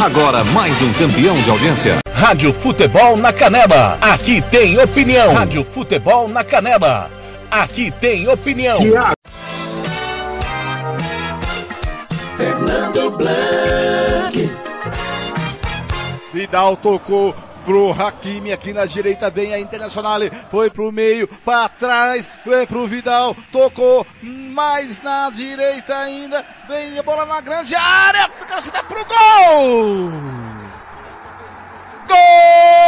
Agora mais um campeão de audiência. Rádio Futebol na Canela. Aqui tem opinião. Rádio Futebol na Canela. Aqui tem opinião. Fernando Blanc. Vidal tocou pro Hakimi aqui na direita, vem a Internacional, foi pro meio, para trás, foi pro Vidal, tocou mais na direita ainda, vem a bola na grande área, dá pro gol! Gol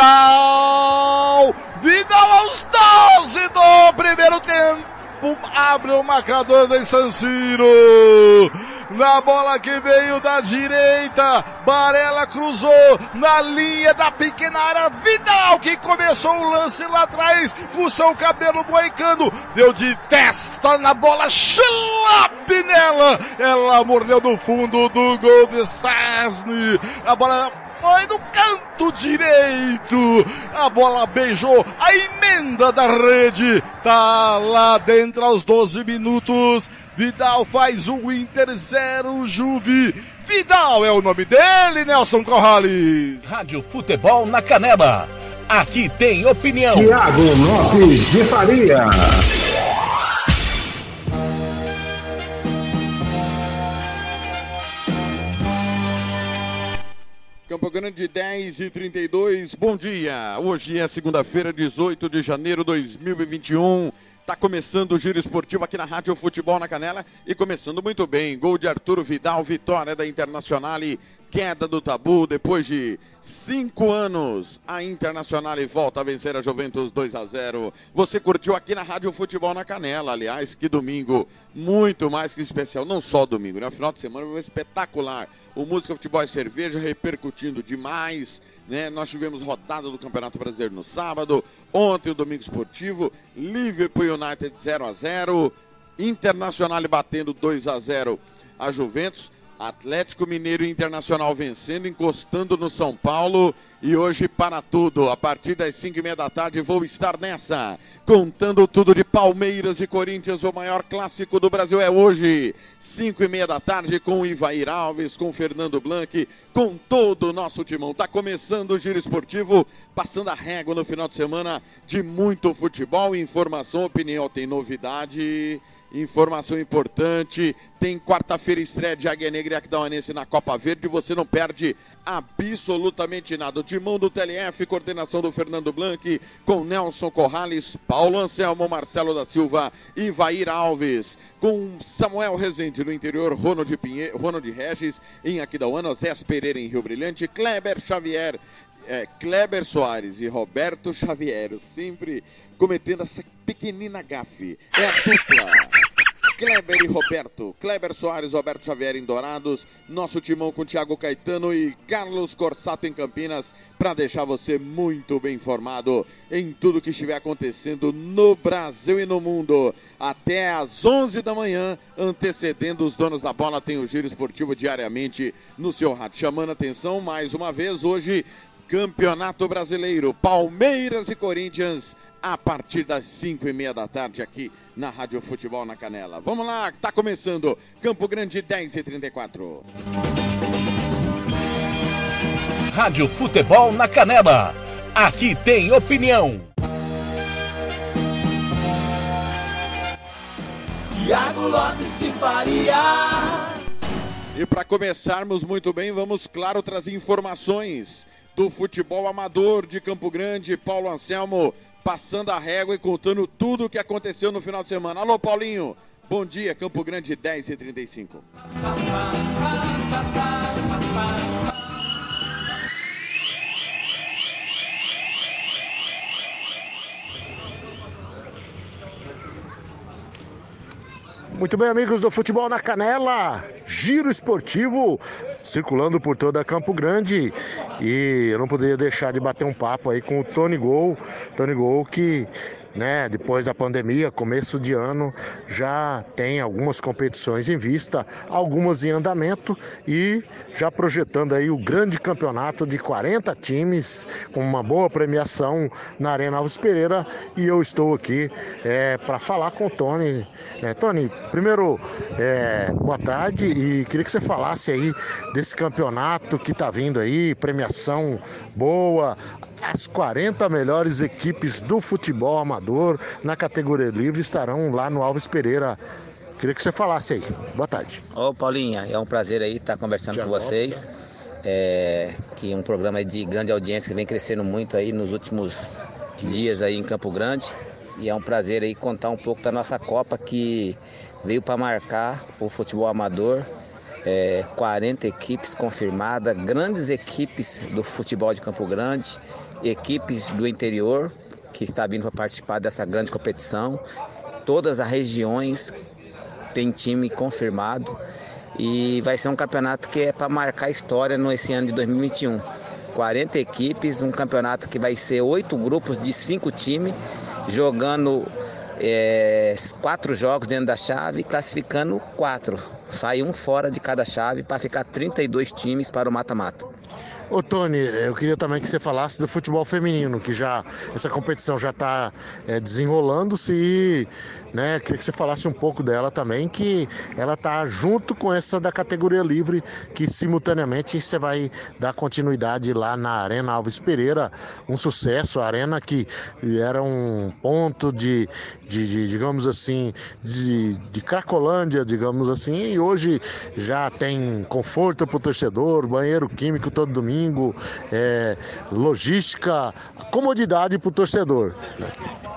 Vidal! Vidal aos 12 do primeiro tempo! Abre o marcador do San Siro! Na bola que veio da direita, Barella cruzou na linha da pequena área. Vidal que começou o lance lá atrás com seu cabelo boicando. Deu de testa na bola, chulape nela. Ela mordeu no fundo do gol de Sasne. A bola foi no canto direito. A bola beijou a emenda da rede. Tá lá dentro aos 12 minutos. Vidal faz o Inter 0, Juve. Vidal é o nome dele, Nelson Corrales. Rádio Futebol na Canela. Aqui tem opinião. Tiago Lopes de Faria. Campo Grande 10 e 32, bom dia. Hoje é segunda-feira, 18 de janeiro de 2021. Tá começando o giro esportivo aqui na Rádio Futebol na Canela e começando muito bem. Gol de Arturo Vidal, vitória da Internacional queda do tabu depois de cinco anos. A Internacional volta a vencer a Juventus 2 a 0. Você curtiu aqui na Rádio Futebol na Canela, aliás, que domingo muito mais que especial, não só domingo, né? O final de semana foi espetacular. O Música Futebol e Cerveja repercutindo demais. Né? Nós tivemos rodada do Campeonato Brasileiro no sábado, ontem o domingo esportivo, Liverpool United 0 a 0, Internacional batendo 2 a 0 a Juventus, Atlético Mineiro e Internacional vencendo, encostando no São Paulo. E hoje para tudo, a partir das 5 e meia da tarde vou estar nessa, contando tudo de Palmeiras e Corinthians, o maior clássico do Brasil é hoje, 5 e meia da tarde com Ivair Alves, com Fernando Blanc, com todo o nosso timão. Tá começando o Giro Esportivo, passando a régua no final de semana de muito futebol, informação, opinião, tem novidade... Informação importante, tem quarta-feira estreia de Águia Negra e Aquidauanense na Copa Verde, você não perde absolutamente nada. O timão do TLF, coordenação do Fernando Blanc, com Nelson Corrales, Paulo Anselmo, Marcelo da Silva e Vair Alves, com Samuel Rezende no interior, Ronald, Pinhe... Ronald Regis em Aquidauana, Zé Pereira em Rio Brilhante, Kleber Xavier é, Kleber Soares e Roberto Xavier, sempre cometendo essa pequenina gafe. É a dupla. Kleber e Roberto. Kleber Soares, Roberto Xavier em Dourados. Nosso timão com Thiago Caetano e Carlos Corsato em Campinas para deixar você muito bem informado em tudo que estiver acontecendo no Brasil e no mundo. Até às 11 da manhã, antecedendo os donos da bola, tem o giro esportivo diariamente no seu rádio. Chamando atenção mais uma vez hoje Campeonato Brasileiro, Palmeiras e Corinthians, a partir das 5 e meia da tarde aqui na Rádio Futebol na Canela. Vamos lá, tá começando Campo Grande 10 e 34. Rádio Futebol na Canela. Aqui tem opinião. Tiago Lopes de Faria. E para começarmos muito bem, vamos, claro, trazer informações do futebol amador de Campo Grande. Paulo Anselmo passando a régua e contando tudo o que aconteceu no final de semana. Alô, Paulinho. Bom dia, Campo Grande 10 e 35. Muito bem, amigos do Futebol na Canela, giro esportivo circulando por toda Campo Grande. E eu não poderia deixar de bater um papo aí com o Tony Gol, Tony Gol que né, depois da pandemia, começo de ano, já tem algumas competições em vista, algumas em andamento e já projetando aí o grande campeonato de 40 times com uma boa premiação na Arena Alves Pereira e eu estou aqui é, para falar com o Tony. É, Tony, primeiro, é, boa tarde e queria que você falasse aí desse campeonato que está vindo aí, premiação boa, as 40 melhores equipes do futebol amador na categoria livre estarão lá no Alves Pereira. Queria que você falasse aí. Boa tarde. Ô Paulinha, é um prazer aí estar conversando com vocês. É, que é um programa de grande audiência que vem crescendo muito aí nos últimos dias aí em Campo Grande. E é um prazer aí contar um pouco da nossa Copa que veio para marcar o futebol amador. É, 40 equipes confirmadas, grandes equipes do futebol de Campo Grande, equipes do interior que está vindo para participar dessa grande competição. Todas as regiões têm time confirmado e vai ser um campeonato que é para marcar história nesse ano de 2021. 40 equipes, um campeonato que vai ser oito grupos de cinco times jogando é, quatro jogos dentro da chave, classificando quatro. Sai um fora de cada chave para ficar 32 times para o mata-mata. Ô Tony, eu queria também que você falasse do futebol feminino, que já essa competição já está é, desenrolando-se e né, queria que você falasse um pouco dela também, que ela está junto com essa da categoria livre, que simultaneamente você vai dar continuidade lá na Arena Alves Pereira, um sucesso, a arena que era um ponto de, de, de digamos assim, de, de Cracolândia, digamos assim, e hoje já tem conforto para o torcedor, banheiro químico todo domingo domingo, é, logística, comodidade para o torcedor.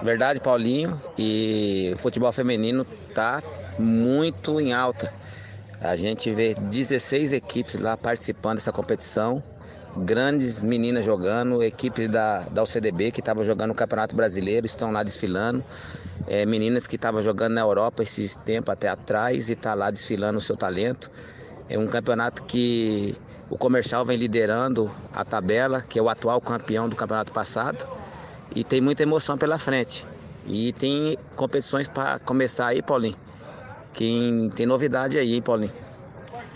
Verdade, Paulinho. E o futebol feminino está muito em alta. A gente vê 16 equipes lá participando dessa competição. Grandes meninas jogando, equipes da, da UCDB que estavam jogando no Campeonato Brasileiro estão lá desfilando. É, meninas que estavam jogando na Europa esses tempos até atrás e está lá desfilando o seu talento. É um campeonato que o comercial vem liderando a tabela, que é o atual campeão do campeonato passado, e tem muita emoção pela frente. E tem competições para começar aí, Paulinho. Quem tem novidade aí, hein, Paulinho?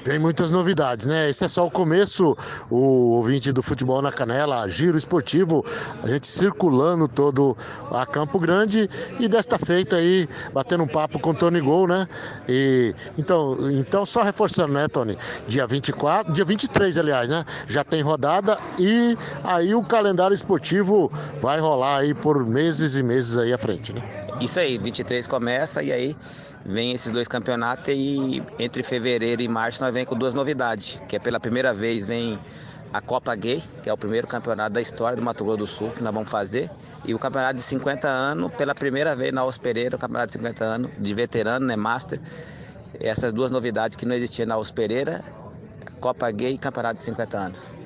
Tem muitas novidades, né? Esse é só o começo, o ouvinte do Futebol na Canela, Giro Esportivo, a gente circulando todo a Campo Grande e desta feita aí, batendo um papo com o Tony Gol, né? E, então, então, só reforçando, né, Tony? Dia 24, dia 23, aliás, né? Já tem rodada e aí o calendário esportivo vai rolar aí por meses e meses aí à frente, né? Isso aí, 23 começa e aí vem esses dois campeonatos e entre fevereiro e março nós vem com duas novidades, que é pela primeira vez vem a Copa Gay, que é o primeiro campeonato da história do Mato Grosso do Sul que nós vamos fazer, e o campeonato de 50 anos, pela primeira vez na Os Pereira, o campeonato de 50 anos de veterano, né, master. Essas duas novidades que não existiam na Os Pereira, Copa Gay e campeonato de 50 anos.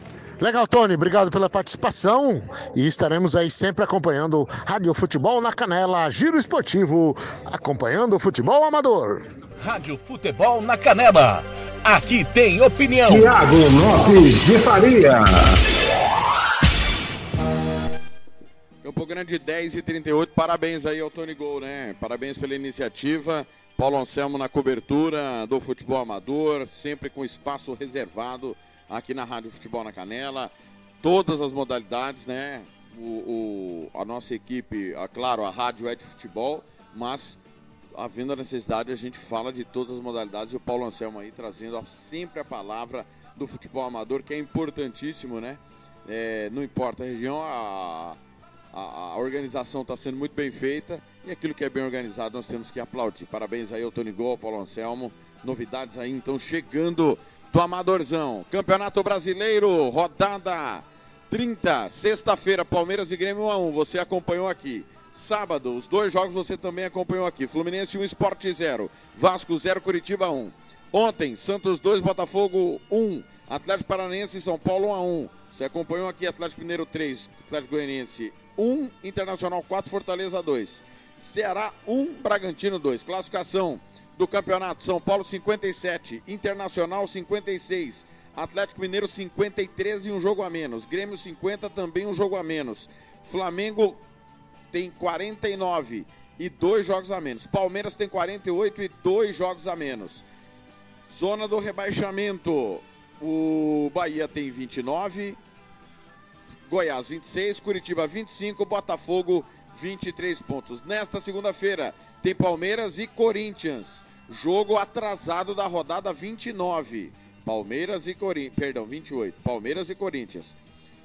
Legal, Tony, obrigado pela participação e estaremos aí sempre acompanhando Rádio Futebol na Canela, Giro Esportivo, acompanhando o futebol amador. Rádio Futebol na Canela. Aqui tem opinião. Tiago Lopes de Faria. Campo Grande 10 e 38. Parabéns aí ao Tony Gol, né? Parabéns pela iniciativa. Paulo Anselmo na cobertura do futebol amador, sempre com espaço reservado aqui na Rádio Futebol na Canela. Todas as modalidades, né? O, o, a nossa equipe, a, claro, a rádio é de futebol, mas havendo a necessidade, a gente fala de todas as modalidades. E o Paulo Anselmo aí trazendo sempre a palavra do futebol amador, que é importantíssimo, né? É, não importa a região, a, a, a organização está sendo muito bem feita e aquilo que é bem organizado nós temos que aplaudir. Parabéns aí ao Tony Gol, ao Paulo Anselmo. Novidades aí então chegando do Amadorzão. Campeonato Brasileiro, rodada 30, sexta-feira, Palmeiras e Grêmio 1 a 1. Você acompanhou aqui. Sábado, os dois jogos você também acompanhou aqui. Fluminense 1, Sport 0. Vasco 0, Curitiba 1. Ontem, Santos 2, Botafogo 1. Atlético Paranaense e São Paulo 1 a 1. Você acompanhou aqui Atlético Mineiro 3, Atlético Goianiense 1, Internacional 4, Fortaleza 2. Ceará 1, Bragantino 2. Classificação do campeonato: São Paulo 57, Internacional 56, Atlético Mineiro 53 e um jogo a menos, Grêmio 50 também um jogo a menos, Flamengo tem 49 e dois jogos a menos. Palmeiras tem 48 e dois jogos a menos. Zona do rebaixamento. O Bahia tem 29, Goiás 26, Curitiba 25, Botafogo 23 pontos. Nesta segunda-feira tem Palmeiras e Corinthians. Jogo atrasado da rodada 29. Palmeiras e Corinthians, perdão, 28. Palmeiras e Corinthians.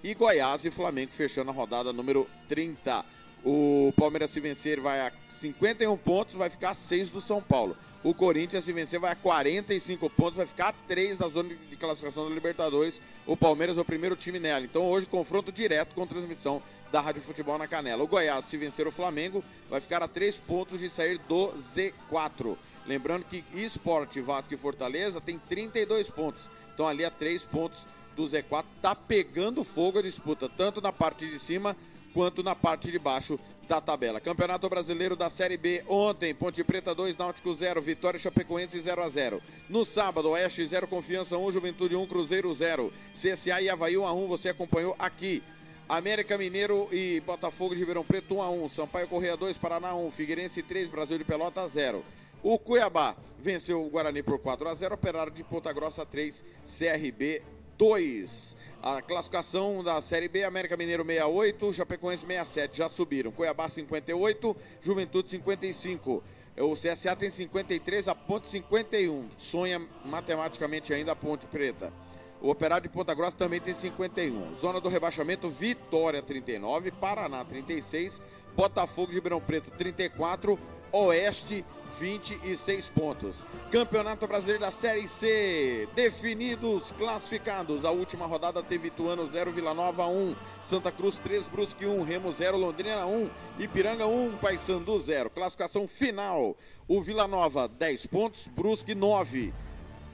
E Goiás e Flamengo fechando a rodada número 30. O Palmeiras se vencer vai a 51 pontos, vai ficar a 6 do São Paulo. O Corinthians se vencer vai a 45 pontos, vai ficar a 3 da zona de classificação da Libertadores. O Palmeiras é o primeiro time nela. Então hoje confronto direto com transmissão da Rádio Futebol na Canela. O Goiás se vencer o Flamengo vai ficar a 3 pontos de sair do Z4. Lembrando que Esporte, Vasco e Fortaleza tem 32 pontos. Então ali a 3 pontos do Z4 tá pegando fogo a disputa, tanto na parte de cima quanto na parte de baixo da tabela. Campeonato Brasileiro da Série B ontem, Ponte Preta 2, Náutico 0, Vitória Chapecoense 0 a 0. No sábado, Oeste 0, Confiança 1, Juventude 1, Cruzeiro 0. CSA e Havaí 1 a 1, você acompanhou aqui. América Mineiro e Botafogo de Ribeirão Preto 1 a 1, Sampaio Correia 2, Paraná 1, Figueirense 3, Brasil de Pelota 0. O Cuiabá venceu o Guarani por 4 a 0, Operário de Ponta Grossa 3, CRB 2. A classificação da Série B, América Mineiro 68, Chapecoense 67, já subiram. Cuiabá 58, Juventude 55. O CSA tem 53, a Ponte 51. Sonha matematicamente ainda a Ponte Preta. O Operário de Ponta Grossa também tem 51. Zona do rebaixamento, Vitória 39, Paraná 36, Botafogo de Ribeirão Preto 34, Oeste 26 pontos. Campeonato Brasileiro da Série C. Definidos, classificados. A última rodada teve Ituano 0, Vila Nova 1, Santa Cruz 3, Brusque 1, Remo 0, Londrina 1, Ipiranga 1, Paysandu 0. Classificação final. O Vila Nova 10 pontos, Brusque 9.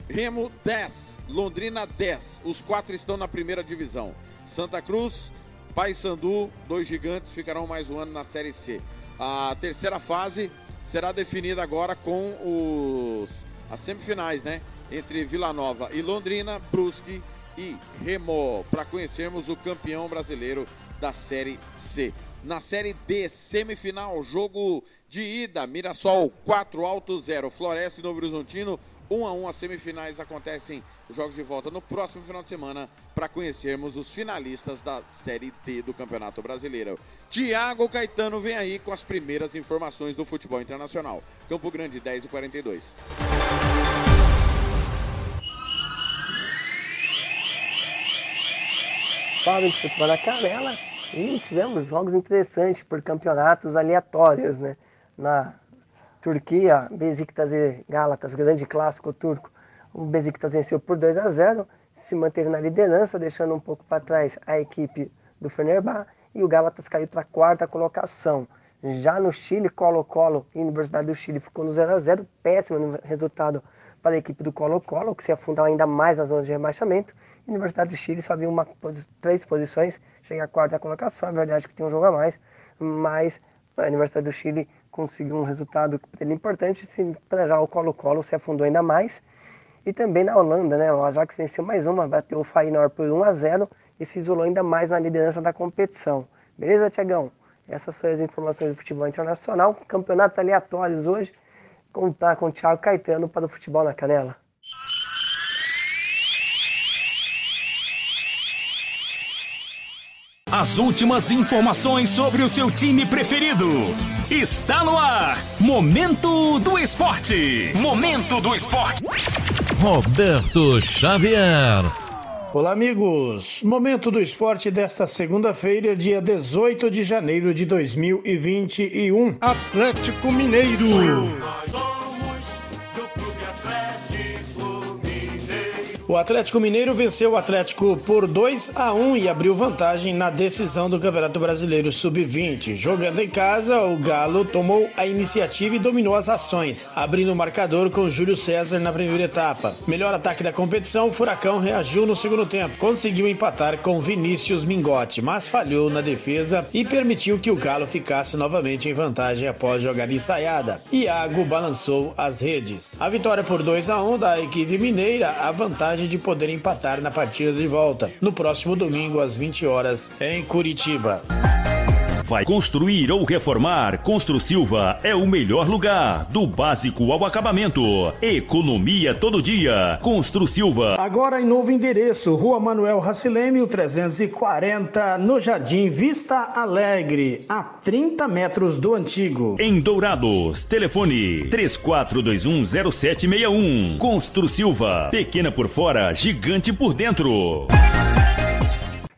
Remo 10, Londrina 10. Os quatro estão na primeira divisão. Santa Cruz, Paysandu, dois gigantes ficarão mais um ano na Série C. A terceira fase será definida agora com os as semifinais, né? Entre Vila Nova e Londrina, Brusque e Remo, para conhecermos o campeão brasileiro da Série C. Na Série D, semifinal, jogo de ida, Mirassol 4 alto 0, Floresta e Novo Horizontino 1 a 1 as semifinais acontecem os jogos de volta no próximo final de semana para conhecermos os finalistas da Série D do Campeonato Brasileiro. Tiago Caetano vem aí com as primeiras informações do futebol internacional. Campo Grande 10 e 42. Fala de futebol na canela e tivemos jogos interessantes por campeonatos aleatórios, né? Na Turquia, Besiktas e Galatas, grande clássico turco. O Besiktas venceu por 2 a 0, se manteve na liderança, deixando um pouco para trás a equipe do Fenerbahçe e o Galatas caiu para a quarta colocação. Já no Chile, Colo-Colo e Universidade do Chile ficou no 0 a 0, péssimo resultado para a equipe do Colo-Colo, que se afundou ainda mais na zona de rebaixamento. Universidade do Chile só viu uma, três posições, chega à quarta colocação, é verdade que tem um jogo a mais, mas a Universidade do Chile conseguiu um resultado importante, para já o Colo-Colo se afundou ainda mais. E também na Holanda, né? O Ajax venceu mais uma, bateu o Feyenoord por 1 a 0 e se isolou ainda mais na liderança da competição. Beleza, Tiagão? Essas são as informações do futebol internacional. Campeonatos aleatórios hoje. Contar com o Thiago Caetano para o futebol na canela. As últimas informações sobre o seu time preferido. Está no ar. Momento do Esporte. Momento do Esporte. Roberto Xavier. Olá, amigos. Momento do esporte desta segunda-feira, dia 18 de janeiro de 2021. Atlético Mineiro. O Atlético Mineiro venceu o Atlético por 2 a 1 e abriu vantagem na decisão do Campeonato Brasileiro Sub-20. Jogando em casa, o Galo tomou a iniciativa e dominou as ações, abrindo o marcador com Júlio César na primeira etapa. Melhor ataque da competição, o Furacão reagiu no segundo tempo. Conseguiu empatar com Vinícius Mingotti, mas falhou na defesa e permitiu que o Galo ficasse novamente em vantagem após jogada ensaiada. Iago balançou as redes. A vitória por 2 a 1 da equipe mineira, a vantagem de poder empatar na partida de volta, no próximo domingo às 20 horas, em Curitiba. Vai construir ou reformar? Constru Silva é o melhor lugar. Do básico ao acabamento. Economia todo dia. Constru Silva. Agora em novo endereço, Rua Manuel Racileme, 340, no Jardim Vista Alegre, a 30 metros do antigo. Em Dourados, telefone 34210761. Constru Silva. Pequena por fora, gigante por dentro.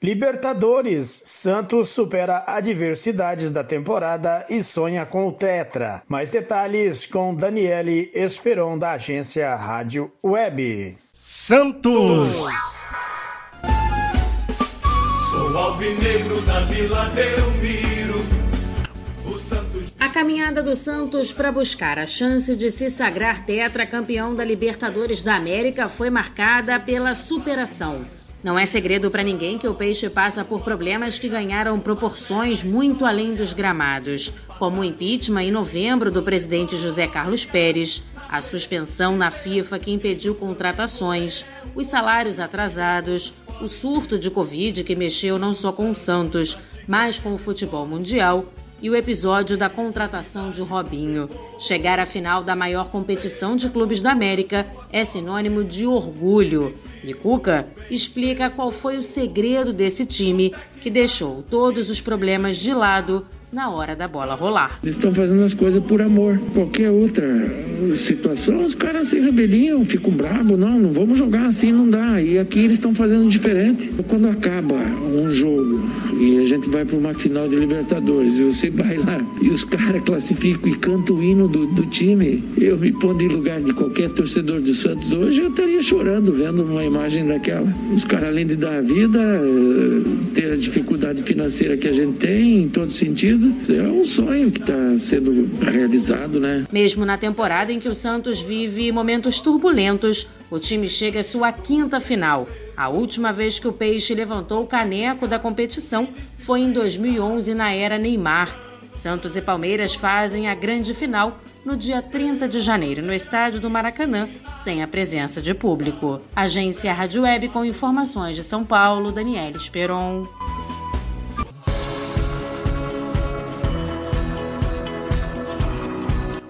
Libertadores, Santos supera adversidades da temporada e sonha com o Tetra. Mais detalhes com Daniele Esperon da agência Rádio Web. Santos. Sou alvinegro da Vila Belmiro. O Santos A caminhada do Santos para buscar a chance de se sagrar tetracampeão da Libertadores da América foi marcada pela superação. Não é segredo para ninguém que o Peixe passa por problemas que ganharam proporções muito além dos gramados, como o impeachment em novembro do presidente José Carlos Pérez, a suspensão na FIFA que impediu contratações, os salários atrasados, o surto de Covid que mexeu não só com o Santos, mas com o futebol mundial e o episódio da contratação de Robinho. Chegar à final da maior competição de clubes da América é sinônimo de orgulho. E Cuca explica qual foi o segredo desse time que deixou todos os problemas de lado na hora da bola rolar. Eles estão fazendo as coisas por amor. Qualquer outra situação, os caras se rebeliam, ficam bravos. Não, não vamos jogar assim, não dá. E aqui eles estão fazendo diferente. Quando acaba um jogo e a gente vai para uma final de Libertadores e você vai lá e os caras classificam e cantam o hino do, do time, eu me pondo em lugar de qualquer torcedor do Santos hoje, eu estaria chorando vendo uma imagem daquela. Os caras, além de dar a vida, eh, ter a dificuldade financeira que a gente tem, em todo sentido, é um sonho que está sendo realizado, né? Mesmo na temporada em que o Santos vive momentos turbulentos, o time chega à sua quinta final. A última vez que o Peixe levantou o caneco da competição foi em 2011 na era Neymar. Santos e Palmeiras fazem a grande final no dia 30 de janeiro no estádio do Maracanã, sem a presença de público. Agência Rádio Web com informações de São Paulo, Daniela Esperon.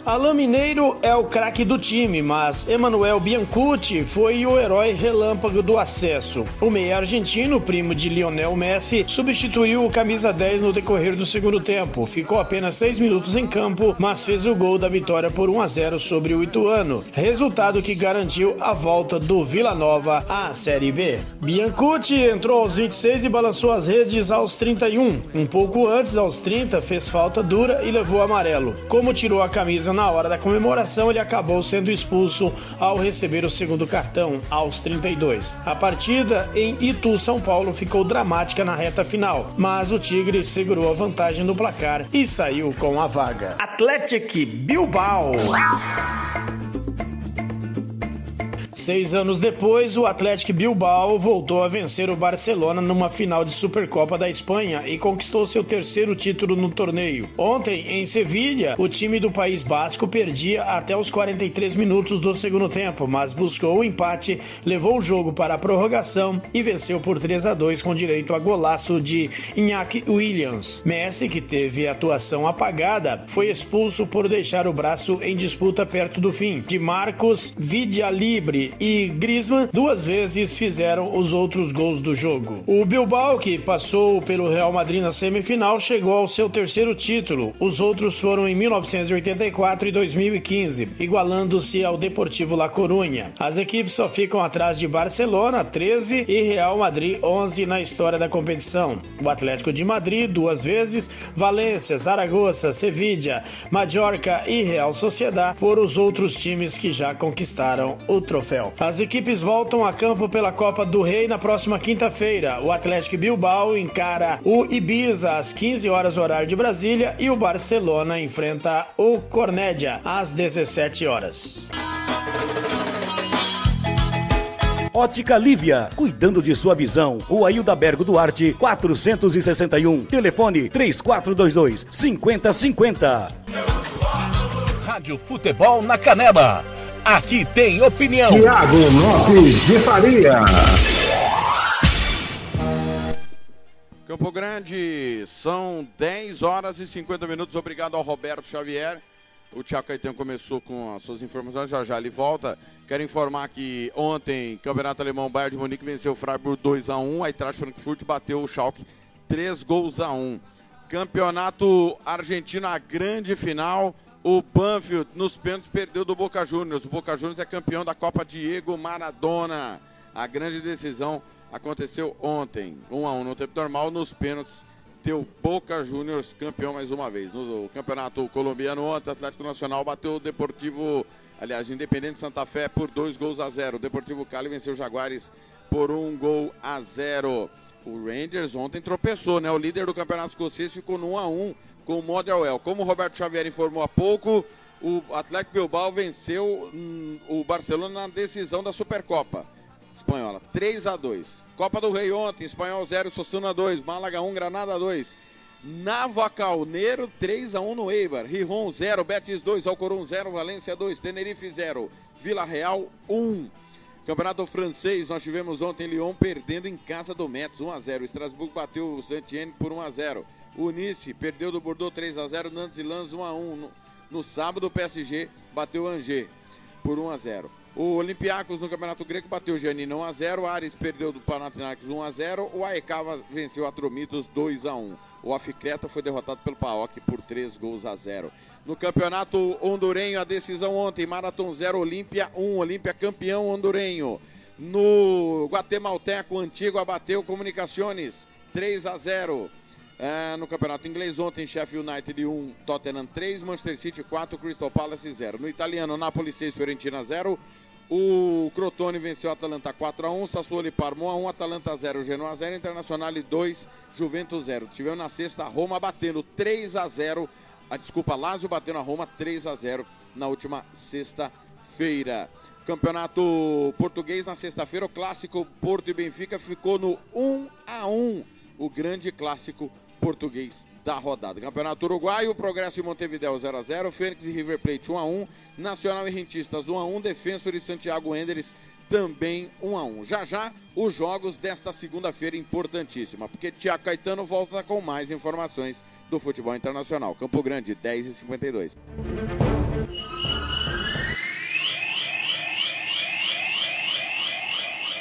Alain Mineiro é o craque do time, mas Emanuel Biancucci foi o herói relâmpago do acesso. O meia argentino, primo de Lionel Messi, substituiu o camisa 10 no decorrer do segundo tempo. Ficou apenas seis minutos em campo, mas fez o gol da vitória por 1 a 0 sobre o Ituano, resultado que garantiu a volta do Vila Nova à Série B. Biancucci entrou aos 26 e balançou as redes aos 31. Um pouco antes, aos 30, fez falta dura e levou amarelo. Como tirou a camisa na hora da comemoração, ele acabou sendo expulso ao receber o segundo cartão, aos 32. A partida em Itu, São Paulo, ficou dramática na reta final, mas o Tigre segurou a vantagem no placar e saiu com a vaga. Atlético Bilbao. Seis anos depois, o Atlético Bilbao voltou a vencer o Barcelona numa final de Supercopa da Espanha e conquistou seu terceiro título no torneio. Ontem, em Sevilha, o time do País Basco perdia até os 43 minutos do segundo tempo, mas buscou o empate, levou o jogo para a prorrogação e venceu por 3 a 2 com direito a golaço de Iñaki Williams. Messi, que teve atuação apagada, foi expulso por deixar o braço em disputa perto do fim. De Marcos Vidialibre e Griezmann duas vezes fizeram os outros gols do jogo. O Bilbao, que passou pelo Real Madrid na semifinal, chegou ao seu terceiro título. Os outros foram em 1984 e 2015, igualando-se ao Deportivo La Coruña. As equipes só ficam atrás de Barcelona, 13, e Real Madrid, 11 na história da competição. O Atlético de Madrid, duas vezes, Valência, Zaragoza, Sevilla, Mallorca e Real Sociedad foram os outros times que já conquistaram o troféu. As equipes voltam a campo pela Copa do Rei na próxima quinta-feira. O Atlético Bilbao encara o Ibiza às 15 horas horário de Brasília e o Barcelona enfrenta o Cornédia às 17 horas. Ótica Lívia, cuidando de sua visão. O Ailda Bergo Duarte, 461. Telefone 3422 5050. Rádio Futebol na Canela. Aqui tem opinião. Tiago Lopes de Faria. Campo Grande, são 10 horas e 50 minutos. Obrigado ao Roberto Xavier. O Thiago Caetano começou com as suas informações, já já ele volta. Quero informar que ontem, Campeonato Alemão, Bayern de Munique venceu o Freiburg 2 a 1 a Eintracht Frankfurt bateu o Schalke 3 gols a 1 Campeonato Argentino, a grande final. O Banfield, nos pênaltis, perdeu do Boca Juniors. O Boca Juniors é campeão da Copa Diego Maradona. A grande decisão aconteceu ontem. 1 um a 1 um no tempo normal, nos pênaltis. Teu Boca Juniors campeão mais uma vez. No campeonato colombiano ontem, Atlético Nacional bateu o Deportivo, aliás, Independente Santa Fé por dois gols a zero. O Deportivo Cali venceu o Jaguares por um gol a zero. O Rangers ontem tropeçou, né? O líder do campeonato escocês ficou no 1 a 1 com o Motherwell. Como o Roberto Xavier informou há pouco, o Atlético Bilbao venceu hum, o Barcelona na decisão da Supercopa Espanhola. 3 a 2 Copa do Rei ontem, Espanhol 0, Sossuna 2, Málaga 1, Granada 2. Navacalneiro 3 a 1 no Eibar, Rijon 0, Betis 2, Alcorão 0, Valência 2, Tenerife 0, Vila Real 1. Campeonato francês, nós tivemos ontem Lyon perdendo em casa do Metz 1 a 0. Estrasburgo bateu o Saint-Étienne por 1 a 0. O Nice perdeu do Bordeaux 3 a 0. Nantes e Lens 1 a 1. No, no sábado o PSG bateu o Angers por 1 a 0. O Olympiacos no Campeonato Grego bateu o Giannino 1 a 0. O Ares perdeu do Panathinaikos 1 a 0. O Aekava venceu a Tromitos 2 a 1. O Aficreta foi derrotado pelo Paok por 3 gols a 0. No campeonato hondurenho, a decisão ontem: Marathon 0, Olímpia 1, Olímpia campeão hondurenho. No Guatemalteco, Antigo abateu Comunicações 3 a 0. É, no campeonato inglês, ontem, Sheffield United 1, Tottenham 3, Manchester City 4, Crystal Palace 0. No italiano, Napoli 6, Fiorentina 0. O Crotone venceu a Atalanta 4 a 1, Sassuolo e Parma 1 a 1, Atalanta 0, Genoa 0, Internacional 2, Juventus 0. Tivemos na sexta Roma batendo 3 a 0 a desculpa, Lazio bateu na Roma 3 a 0 na última sexta-feira. Campeonato português na sexta-feira, o clássico Porto e Benfica ficou no 1 a 1, o grande clássico português da rodada. Campeonato Uruguaio, Progresso e Montevideo 0 a 0, Fênix e River Plate 1 a 1, Nacional e Rentistas 1 a 1, Defensor e Santiago Enders também 1 a 1. Já já os jogos desta segunda-feira importantíssima, porque Tiago Caetano volta com mais informações do futebol internacional. Campo Grande, 10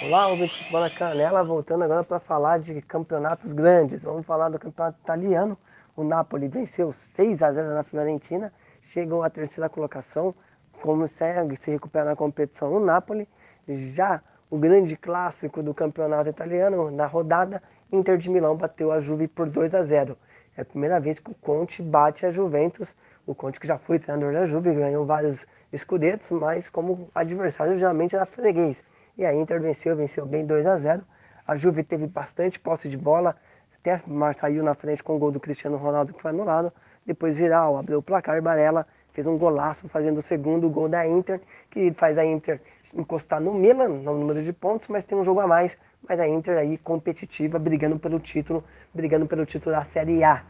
Olá, ouvinte de futebol na canela, voltando agora para falar de campeonatos grandes. Vamos falar do campeonato italiano. O Napoli venceu 6 a 0 na Fiorentina, chegou à terceira colocação, consegue se recuperar na competição o Napoli. Já o grande clássico do campeonato italiano, na rodada, Inter de Milão bateu a Juve por 2 a 0. É a primeira vez que o Conte bate a Juventus. O Conte que já foi treinador da Juve, ganhou vários escudetos, mas como adversário geralmente era freguês. E a Inter venceu, venceu bem 2 a 0. A Juve teve bastante posse de bola, até saiu na frente com o gol do Cristiano Ronaldo que foi anulado. Depois Viral abriu o placar, Barella fez um golaço fazendo o segundo gol da Inter, que faz a Inter encostar no Milan, no número de pontos, mas tem um jogo a mais. Mas a Inter aí competitiva, brigando pelo título, brigando pelo título da Série A.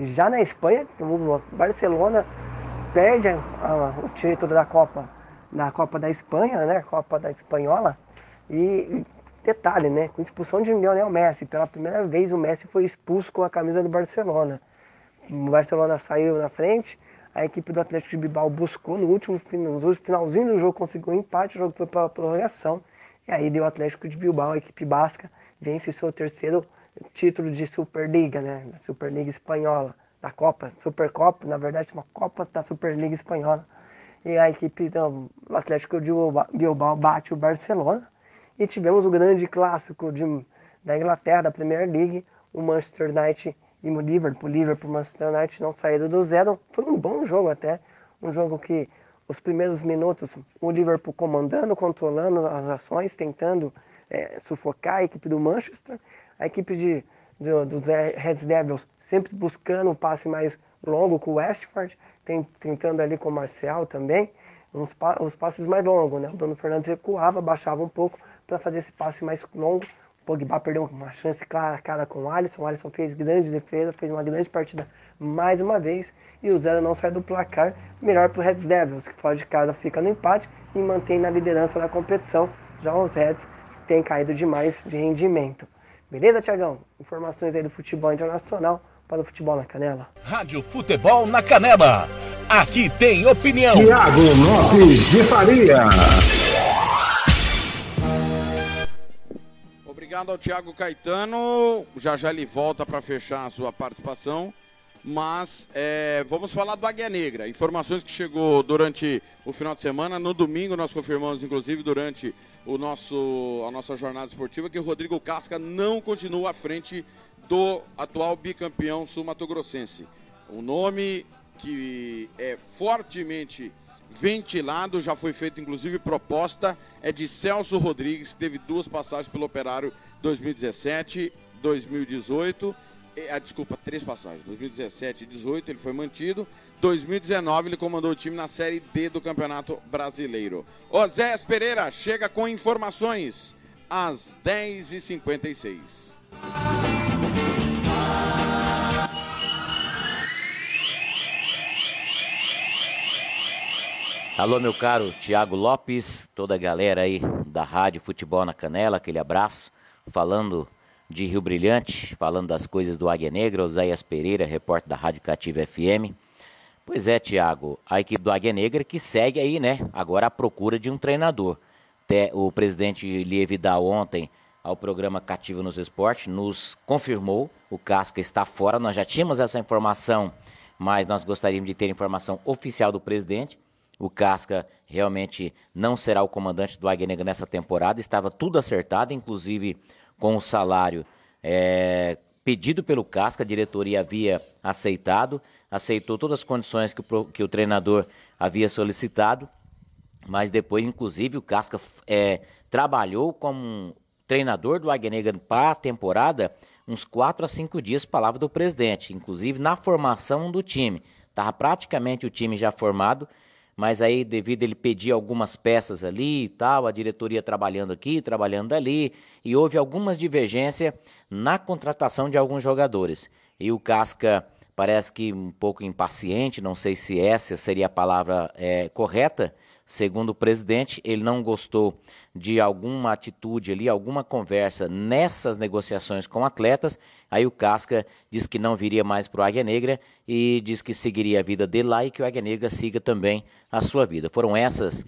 Já na Espanha, o Barcelona perde a, o título da Copa, da Copa da Espanha, né? Copa da Espanhola. E detalhe, né? Com expulsão de Lionel Messi. Pela primeira vez o Messi foi expulso com a camisa do Barcelona. O Barcelona saiu na frente, a equipe do Atlético de Bilbao buscou no último finalzinho do jogo, conseguiu um empate, o jogo foi para a prorrogação. E aí deu o Atlético de Bilbao, a equipe basca, vence seu terceiro título de Superliga, né? Da Superliga Espanhola, da Copa, Supercopa, na verdade uma Copa da Superliga Espanhola. E a equipe do Atlético de Bilbao bate o Barcelona. E tivemos o grande clássico de, da Inglaterra, da Premier League, o Manchester United e o Liverpool. Liverpool e Manchester United não saíram do zero. Foi um bom jogo até. Um jogo que os primeiros minutos o Liverpool comandando, controlando as ações, tentando é, sufocar a equipe do Manchester. A equipe de, de, dos Red Devils sempre buscando um passe mais longo com o Westford, tentando ali com o Marcial também, uns passes mais longos. Né? O Bruno Fernandes recuava, baixava um pouco para fazer esse passe mais longo. O Pogba perdeu uma chance cara a cara com o Alisson. O Alisson fez grande defesa, fez uma grande partida mais uma vez. E o zero não sai do placar. Melhor para o Reds Devils, que fora de casa fica no empate e mantém na liderança da competição. Já os Reds têm caído demais de rendimento. Beleza, Tiagão? Informações aí do futebol internacional para o futebol na canela. Rádio Futebol na Canela. Aqui tem opinião. Tiago Lopes de Faria. Obrigado ao Thiago Caetano. Já já ele volta para fechar a sua participação. Mas é, vamos falar do Águia Negra. Informações que chegou durante o final de semana. No domingo nós confirmamos, inclusive, durante o nosso, a nossa jornada esportiva, que o Rodrigo Casca não continua à frente do atual bicampeão sul-mato-grossense. O nome que é fortemente ventilado, já foi feita inclusive proposta, é de Celso Rodrigues, que teve duas passagens pelo Operário 2017, 2018. E, ah, desculpa, três passagens. 2017 e 2018 ele foi mantido. 2019 ele comandou o time na Série D do Campeonato Brasileiro. Osés Pereira chega com informações às 10h56. Alô, meu caro Tiago Lopes, toda a galera aí da Rádio Futebol na Canela, aquele abraço. Falando de Rio Brilhante, falando das coisas do Águia Negra, Oséias Pereira, repórter da Rádio Cativa FM. Pois é, Tiago, a equipe do Águia Negra que segue aí, né, agora à procura de um treinador. O presidente Lievidal ontem, ao programa Cativa nos Esportes, nos confirmou, o Casca está fora, nós já tínhamos essa informação, mas nós gostaríamos de ter informação oficial do presidente. O Casca realmente não será o comandante do Águia Negra nessa temporada. Estava tudo acertado, inclusive com o salário é, pedido pelo Casca. A diretoria havia aceitado, aceitou todas as condições que o, que o treinador havia solicitado. Mas depois, inclusive, o Casca é, trabalhou como treinador do Águia Negra para a temporada uns 4 a 5 dias, palavra do presidente, inclusive na formação do time. Estava praticamente o time já formado mas aí devido ele pedir algumas peças ali e tal, a diretoria trabalhando aqui, trabalhando ali, e houve algumas divergências na contratação de alguns jogadores. E o Casca parece que um pouco impaciente, não sei se essa seria a palavra é, correta, Segundo o presidente, ele não gostou de alguma atitude ali, alguma conversa nessas negociações com atletas. Aí o Casca diz que não viria mais para o Águia Negra e diz que seguiria a vida dele lá e que o Águia Negra siga também a sua vida. Foram essas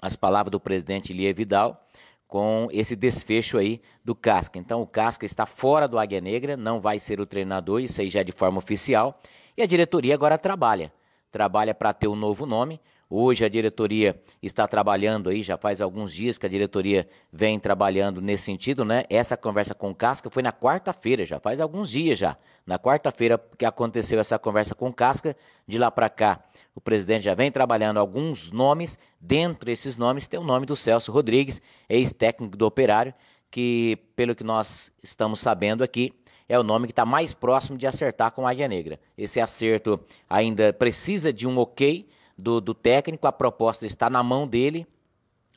as palavras do presidente Lia Vidal com esse desfecho aí do Casca. Então o Casca está fora do Águia Negra, não vai ser o treinador, isso aí já é de forma oficial. E a diretoria agora trabalha. Trabalha para ter um novo nome. Hoje a diretoria está trabalhando aí, já faz alguns dias que a diretoria vem trabalhando nesse sentido, né? Essa conversa com o Casca foi na quarta-feira, já faz alguns dias já. Na quarta-feira que aconteceu essa conversa com o Casca, de lá para cá, o presidente já vem trabalhando alguns nomes. Dentre esses nomes tem o nome do Celso Rodrigues, ex-técnico do Operário, que, pelo que nós estamos sabendo aqui, é o nome que está mais próximo de acertar com a Águia Negra. Esse acerto ainda precisa de um ok do, do técnico, a proposta está na mão dele.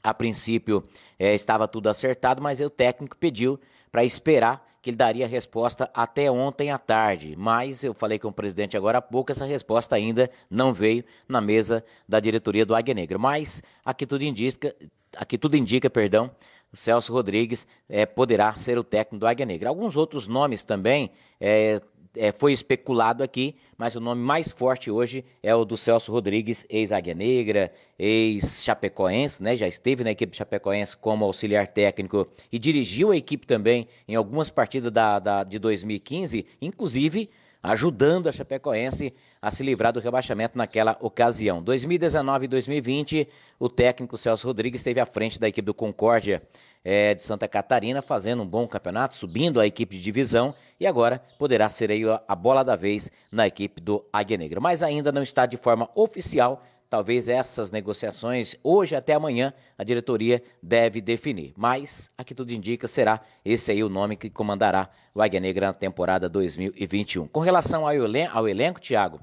A princípio é, estava tudo acertado, mas o técnico pediu para esperar que ele daria resposta até ontem à tarde. Mas eu falei com o presidente agora há pouco, essa resposta ainda não veio na mesa da diretoria do Águia Negra. Mas aqui tudo indica, aqui tudo indica, perdão, Celso Rodrigues é, poderá ser o técnico do Águia Negra. Alguns outros nomes também é, é, foi especulado aqui, mas o nome mais forte hoje é o do Celso Rodrigues, ex-Águia Negra, ex-Chapecoense, né? Já esteve na equipe Chapecoense como auxiliar técnico e dirigiu a equipe também em algumas partidas da, da, de 2015, inclusive ajudando a Chapecoense a se livrar do rebaixamento naquela ocasião. 2019 e 2020, o técnico Celso Rodrigues esteve à frente da equipe do Concórdia é, de Santa Catarina, fazendo um bom campeonato, subindo a equipe de divisão e agora poderá ser aí a bola da vez na equipe do Águia Negra. Mas ainda não está de forma oficial. Talvez essas negociações, hoje até amanhã, a diretoria deve definir. Mas, aqui tudo indica, será esse aí o nome que comandará o Águia Negra na temporada 2021. Com relação ao, elen ao elenco, Thiago,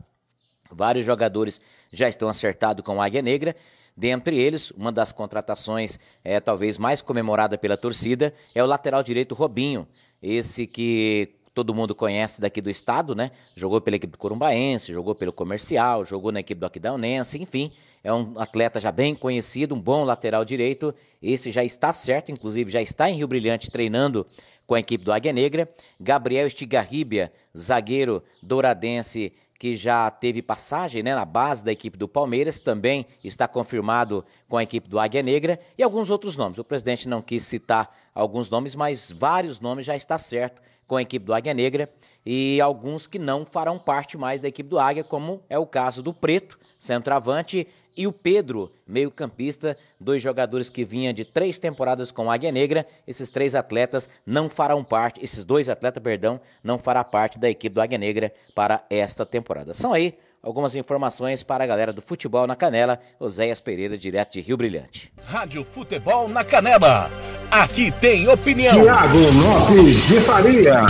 vários jogadores já estão acertados com o Águia Negra Dentre eles, uma das contratações é talvez mais comemorada pela torcida é o lateral direito Robinho, esse que todo mundo conhece daqui do estado, né? Jogou pela equipe do Corumbaense, jogou pelo Comercial, jogou na equipe do Aquidauanense, enfim, é um atleta já bem conhecido, um bom lateral direito. Esse já está certo, inclusive já está em Rio Brilhante treinando com a equipe do Águia Negra. Gabriel Estigarribia, zagueiro douradense que já teve passagem né, na base da equipe do Palmeiras, também está confirmado com a equipe do Águia Negra e alguns outros nomes. O presidente não quis citar alguns nomes, mas vários nomes já está certo com a equipe do Águia Negra e alguns que não farão parte mais da equipe do Águia, como é o caso do Preto, centroavante, e o Pedro, meio-campista, dois jogadores que vinham de três temporadas com a Águia Negra. Esses três atletas não farão parte, esses dois atletas, perdão, não fará parte da equipe do Águia Negra para esta temporada. São aí algumas informações para a galera do futebol na Canela, Oséias Pereira, direto de Rio Brilhante. Rádio Futebol na Canela. Aqui tem opinião. Tiago Lopes de Faria.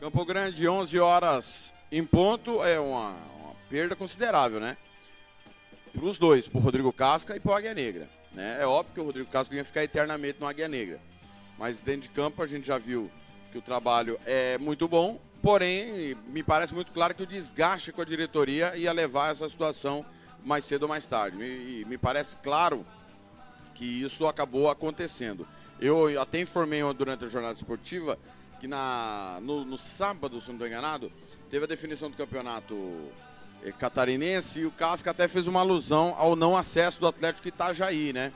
Campo Grande, 11 horas em ponto, é uma, uma perda considerável, né? Para os dois, para o Rodrigo Casca e para o Águia Negra. Né? É óbvio que o Rodrigo Casca ia ficar eternamente no Águia Negra. Mas dentro de campo a gente já viu que o trabalho é muito bom, porém me parece muito claro que o desgaste com a diretoria ia levar essa situação mais cedo ou mais tarde. E me parece claro que isso acabou acontecendo. Eu até informei durante a jornada esportiva que na, no, no sábado, se não estou enganado, teve a definição do campeonato eh, catarinense e o Casca até fez uma alusão ao não acesso do Atlético Itajaí, né?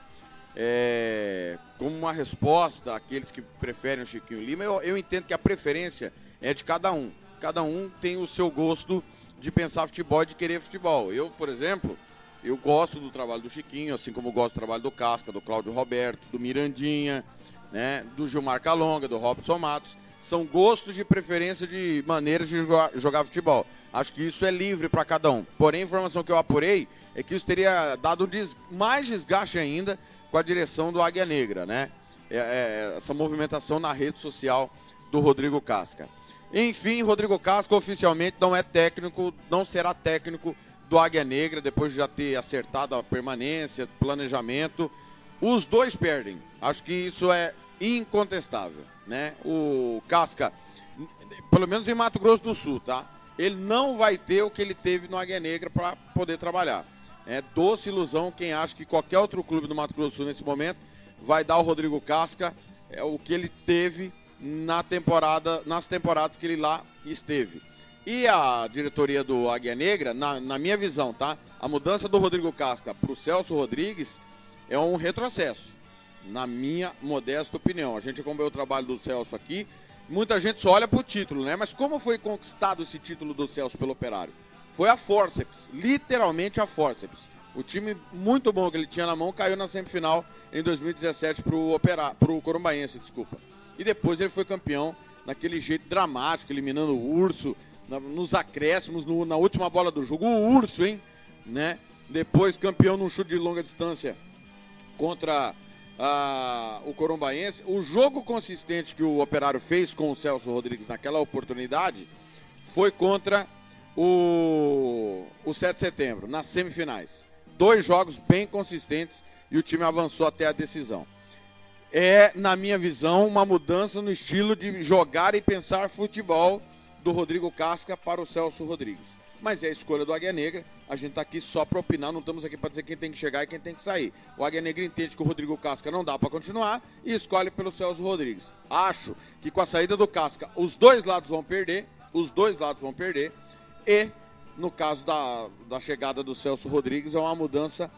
É, como uma resposta àqueles que preferem o Chiquinho Lima, eu, eu entendo que a preferência é de cada um. Cada um tem o seu gosto de pensar futebol e de querer futebol. Eu, por exemplo, eu gosto do trabalho do Chiquinho, assim como gosto do trabalho do Casca, do Cláudio Roberto, do Mirandinha, né, do Gilmar Calonga, do Robson Matos. São gostos de preferência de maneiras de jogar, futebol. Acho que isso é livre para cada um. Porém, a informação que eu apurei é que isso teria dado des, mais desgaste ainda com a direção do Águia Negra, né? É, é, essa movimentação na rede social do Rodrigo Casca. Enfim, Rodrigo Casca oficialmente não é técnico, não será técnico do Águia Negra, depois de já ter acertado a permanência, planejamento. Os dois perdem. Acho que isso é incontestável, né? O Casca, pelo menos em Mato Grosso do Sul, tá? Ele não vai ter o que ele teve no Águia Negra para poder trabalhar. É doce ilusão quem acha que qualquer outro clube do Mato Grosso do Sul nesse momento vai dar ao Rodrigo Casca é, o que ele teve na temporada, nas temporadas que ele lá esteve. E a diretoria do Águia Negra, na, na minha visão, tá? A mudança do Rodrigo Casca para o Celso Rodrigues é um retrocesso, na minha modesta opinião. A gente acompanhou o trabalho do Celso aqui. Muita gente só olha para o título, né? Mas como foi conquistado esse título do Celso pelo Operário? Foi a forceps, literalmente a forceps. O time muito bom que ele tinha na mão caiu na semifinal em 2017 para o Corumbaense, desculpa. E depois ele foi campeão naquele jeito dramático, eliminando o Urso, na, nos acréscimos, no, na última bola do jogo. O Urso, hein? Né? Depois campeão num chute de longa distância contra a, o Corumbaense. O jogo consistente que o Operário fez com o Celso Rodrigues naquela oportunidade foi contra o, o 7 de setembro, nas semifinais. Dois jogos bem consistentes e o time avançou até a decisão. É, na minha visão, uma mudança no estilo de jogar e pensar futebol do Rodrigo Casca para o Celso Rodrigues. Mas é a escolha do Águia Negra. A gente está aqui só para opinar, não estamos aqui para dizer quem tem que chegar e quem tem que sair. O Águia Negra entende que o Rodrigo Casca não dá para continuar e escolhe pelo Celso Rodrigues. Acho que com a saída do Casca, os dois lados vão perder, os dois lados vão perder. E no caso da, da chegada do Celso Rodrigues, é uma mudança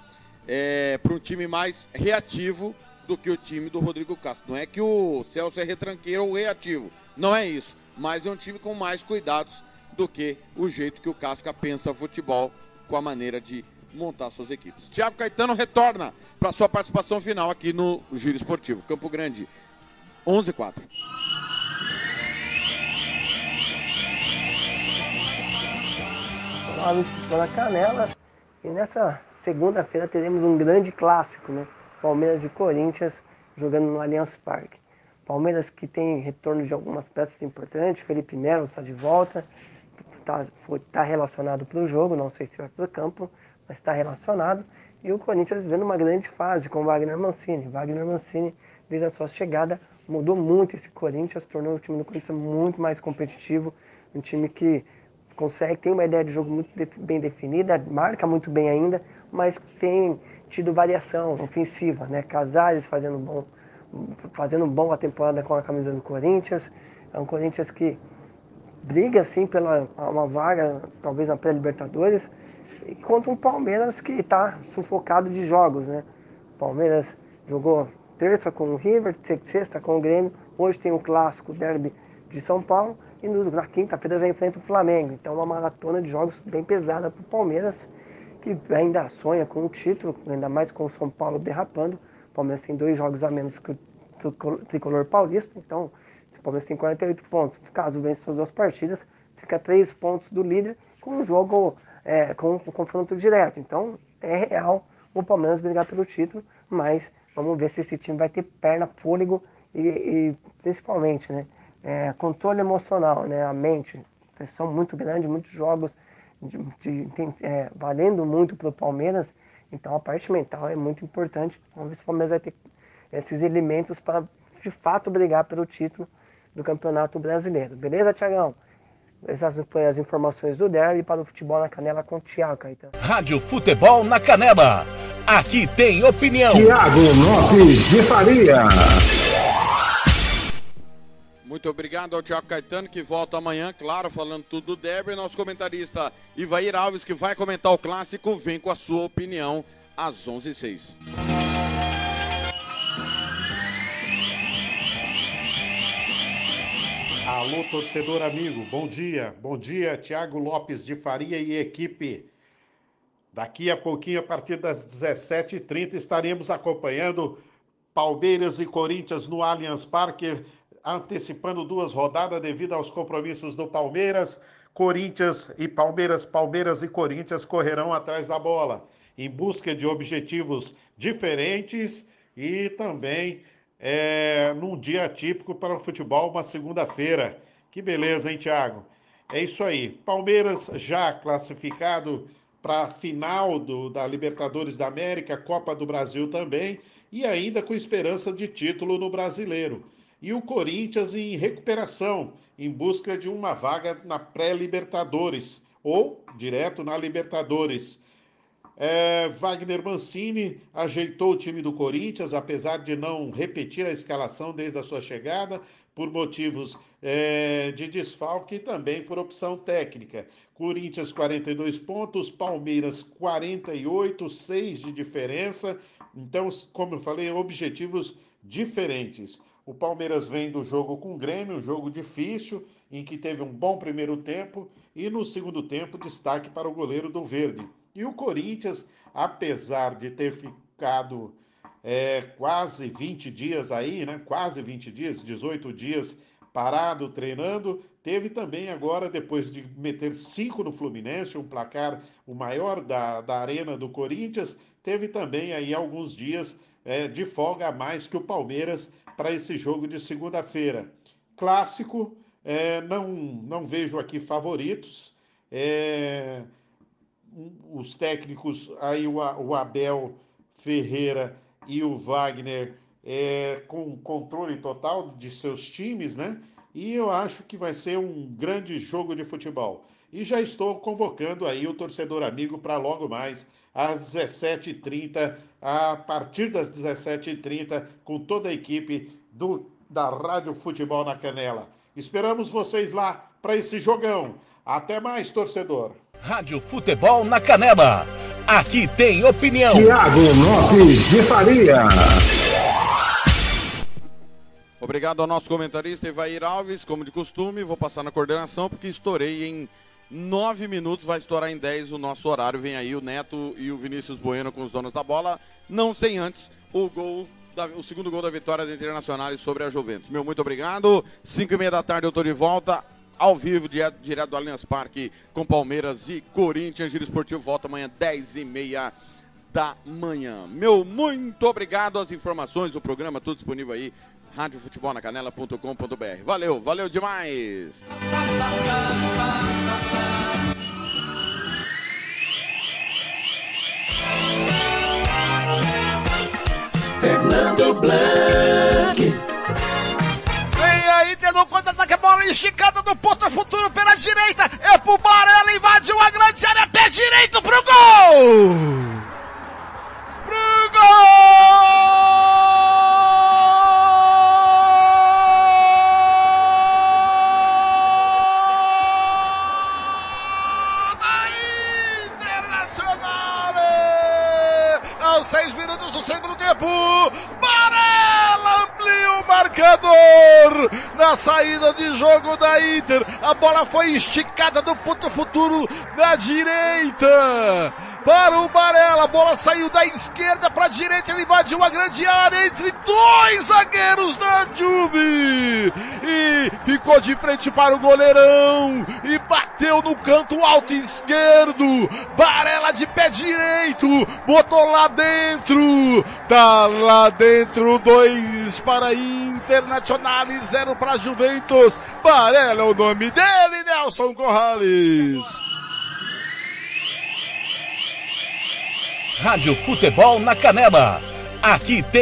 é, para um time mais reativo do que o time do Rodrigo Castro. Não é que o Celso é retranqueiro ou reativo, não é isso mas é um time com mais cuidados do que o jeito que o Casca pensa futebol com a maneira de montar suas equipes. Tiago Caetano retorna para sua participação final aqui no Giro Esportivo. Campo Grande, 11 4. Olá, na Canela e nessa segunda-feira teremos um grande clássico, né? Palmeiras e Corinthians jogando no Allianz Parque. Palmeiras que tem retorno de algumas peças importantes, Felipe Melo está de volta, está tá relacionado para o jogo, não sei se vai para o campo, mas está relacionado. E o Corinthians vivendo uma grande fase com Wagner Mancini. Wagner Mancini, desde a sua chegada, mudou muito esse Corinthians, tornou o time do Corinthians muito mais competitivo, um time que consegue, tem uma ideia de jogo muito bem definida, marca muito bem ainda, mas tem tido variação ofensiva, né? Casares fazendo bom fazendo boa temporada com a camisa do Corinthians. É um Corinthians que briga assim pela uma vaga, talvez na pré-Libertadores, contra um Palmeiras que está sufocado de jogos, né? Palmeiras jogou terça com o River, sexta com o Grêmio, hoje tem o clássico derby de São Paulo e na quinta-feira já enfrenta o Flamengo. Então uma maratona de jogos bem pesada para o Palmeiras, que ainda sonha com o título, ainda mais com o São Paulo derrapando. O Palmeiras tem dois jogos a menos que o tricolor paulista, então o Palmeiras tem 48 pontos. Caso vença as duas partidas, fica três pontos do líder com um jogo é, com um confronto direto. Então é real o Palmeiras brigar pelo título, mas vamos ver se esse time vai ter perna, fôlego e, e principalmente, né? É, controle emocional, né? A mente, pressão muito grande, muitos jogos de, de, é, valendo muito para o Palmeiras. Então a parte mental é muito importante. Vamos ver se o Palmeiras vai ter esses elementos para de fato brigar pelo título do Campeonato Brasileiro. Beleza, Tiagão? Essas foram as informações do Derby para o Futebol na Canela com o Thiago Caetano. Rádio Futebol na Canela. Aqui tem opinião. Tiago Lopes de Faria. Muito obrigado ao Tiago Caetano, que volta amanhã, claro, falando tudo do Derby. Nosso comentarista Ivair Alves, que vai comentar o clássico, vem com a sua opinião às 11h06. Alô, torcedor amigo, bom dia. Bom dia, Tiago Lopes de Faria e equipe. Daqui a pouquinho, a partir das 17h30, estaremos acompanhando Palmeiras e Corinthians no Allianz Parque, antecipando duas rodadas devido aos compromissos do Palmeiras. Corinthians e Palmeiras, Palmeiras e Corinthians correrão atrás da bola, em busca de objetivos diferentes e também é, num dia típico para o futebol, uma segunda-feira. Que beleza, hein, Thiago? É isso aí. Palmeiras já classificado para a final do, da Libertadores da América, Copa do Brasil também, e ainda com esperança de título no brasileiro. E o Corinthians em recuperação, em busca de uma vaga na pré-Libertadores, ou direto na Libertadores. É, Wagner Mancini ajeitou o time do Corinthians, apesar de não repetir a escalação desde a sua chegada, por motivos é, de desfalque e também por opção técnica. Corinthians 42 pontos, Palmeiras 48, 6 de diferença. Então, como eu falei, objetivos diferentes. O Palmeiras vem do jogo com o Grêmio, um jogo difícil, em que teve um bom primeiro tempo, e no segundo tempo, destaque para o goleiro do Verde. E o Corinthians, apesar de ter ficado é, quase 20 dias aí, né? Quase 20 dias, 18 dias parado treinando, teve também agora, depois de meter cinco no Fluminense, um placar o maior da, da arena do Corinthians, teve também aí alguns dias é, de folga a mais que o Palmeiras para esse jogo de segunda-feira. Clássico, é, não, não vejo aqui favoritos. É, os técnicos, aí o, o Abel Ferreira e o Wagner é, com controle total de seus times, né? E eu acho que vai ser um grande jogo de futebol. E já estou convocando aí o torcedor amigo para logo mais, às 17h30, a partir das 17h30, com toda a equipe do, da Rádio Futebol na Canela. Esperamos vocês lá para esse jogão. Até mais, torcedor. Rádio Futebol na Canela. Aqui tem opinião. Tiago Lopes de Faria. Obrigado ao nosso comentarista Evair Alves, como de costume. Vou passar na coordenação porque estourei em nove minutos, vai estourar em dez o nosso horário. Vem aí o Neto e o Vinícius Bueno com os donos da bola. Não sem antes o gol o segundo gol da vitória da Internacional sobre a Juventus. Meu muito obrigado. Cinco e meia da tarde eu estou de volta ao vivo, direto, direto do Allianz Parque, com Palmeiras e Corinthians. Giro Esportivo volta amanhã, 10 e meia da manhã. Meu muito obrigado. As informações, o programa, tudo disponível aí. Radiofutebolnacanela.com.br. Valeu, valeu demais! Fernando Blanc. Vem aí, tendo contra-ataque, a bola esticada do ponto futuro pela direita. É pro Barella, invadiu a grande área, pé direito pro gol! Pro gol! Rebo, Barella amplia o marcador na saída de jogo da Inter. A bola foi esticada do ponto futuro da direita para o Barella. A bola saiu da esquerda para a direita. Ele invadiu a grande área entre dois zagueiros da Juve. E ficou de frente para o goleirão. E bateu no canto alto esquerdo. Barella de pé direito. Botou lá dentro. Tá lá dentro. Dois para Internacional e zero para Juventus. Barella é o nome dele, Nelson Corrales. Rádio Futebol na Canela. Aqui tem